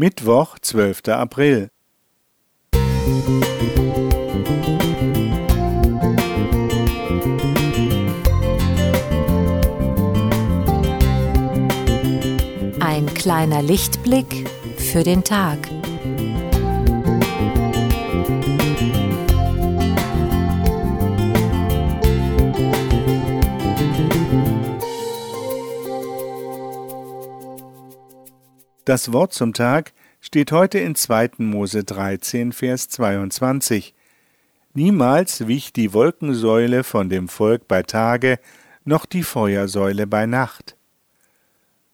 Mittwoch, 12. April. Ein kleiner Lichtblick für den Tag. Das Wort zum Tag steht heute in 2. Mose 13, Vers 22. Niemals wich die Wolkensäule von dem Volk bei Tage, noch die Feuersäule bei Nacht.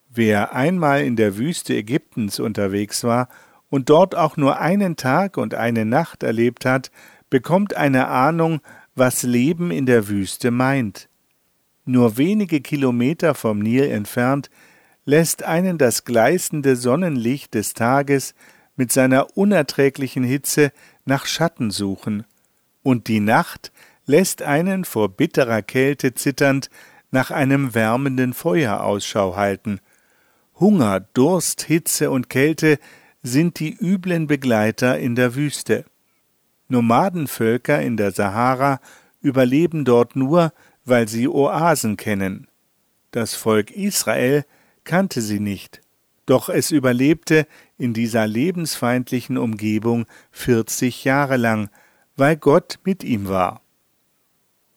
Wer einmal in der Wüste Ägyptens unterwegs war und dort auch nur einen Tag und eine Nacht erlebt hat, bekommt eine Ahnung, was Leben in der Wüste meint. Nur wenige Kilometer vom Nil entfernt lässt einen das gleißende Sonnenlicht des Tages mit seiner unerträglichen Hitze nach Schatten suchen, und die Nacht lässt einen vor bitterer Kälte zitternd nach einem wärmenden Feuer Ausschau halten. Hunger, Durst, Hitze und Kälte sind die üblen Begleiter in der Wüste. Nomadenvölker in der Sahara überleben dort nur, weil sie Oasen kennen. Das Volk Israel kannte sie nicht, doch es überlebte in dieser lebensfeindlichen Umgebung vierzig Jahre lang, weil Gott mit ihm war.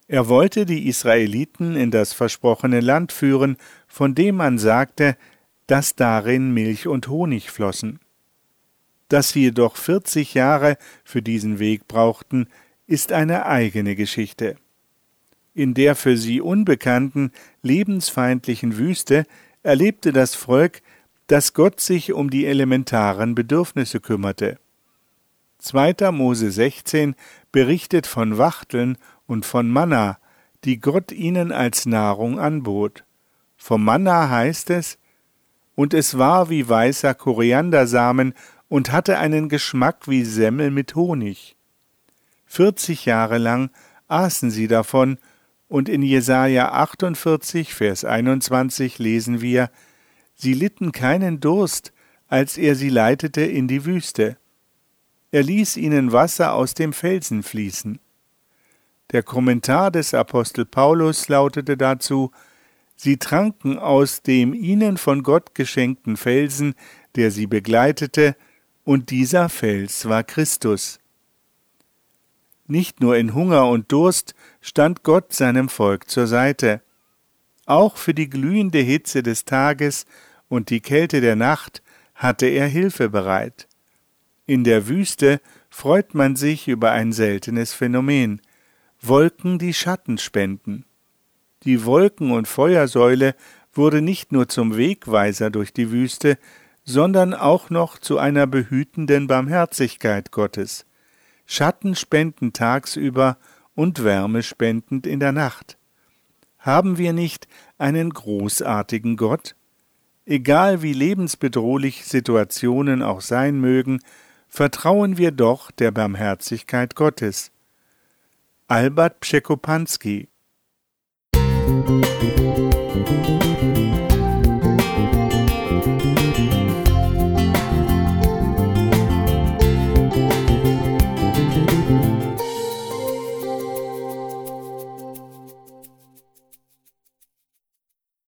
Er wollte die Israeliten in das versprochene Land führen, von dem man sagte, dass darin Milch und Honig flossen. Dass sie jedoch vierzig Jahre für diesen Weg brauchten, ist eine eigene Geschichte. In der für sie unbekannten, lebensfeindlichen Wüste erlebte das Volk, dass Gott sich um die elementaren Bedürfnisse kümmerte. 2. Mose 16 berichtet von Wachteln und von Manna, die Gott ihnen als Nahrung anbot. Vom Manna heißt es, und es war wie weißer Koriandersamen und hatte einen Geschmack wie Semmel mit Honig. Vierzig Jahre lang aßen sie davon und in Jesaja 48, Vers 21 lesen wir: Sie litten keinen Durst, als er sie leitete in die Wüste. Er ließ ihnen Wasser aus dem Felsen fließen. Der Kommentar des Apostel Paulus lautete dazu: Sie tranken aus dem ihnen von Gott geschenkten Felsen, der sie begleitete, und dieser Fels war Christus. Nicht nur in Hunger und Durst stand Gott seinem Volk zur Seite. Auch für die glühende Hitze des Tages und die Kälte der Nacht hatte er Hilfe bereit. In der Wüste freut man sich über ein seltenes Phänomen Wolken, die Schatten spenden. Die Wolken- und Feuersäule wurde nicht nur zum Wegweiser durch die Wüste, sondern auch noch zu einer behütenden Barmherzigkeit Gottes. Schatten spenden tagsüber und Wärme spendend in der Nacht. Haben wir nicht einen großartigen Gott? Egal wie lebensbedrohlich Situationen auch sein mögen, vertrauen wir doch der Barmherzigkeit Gottes. Albert Pschekopanski Musik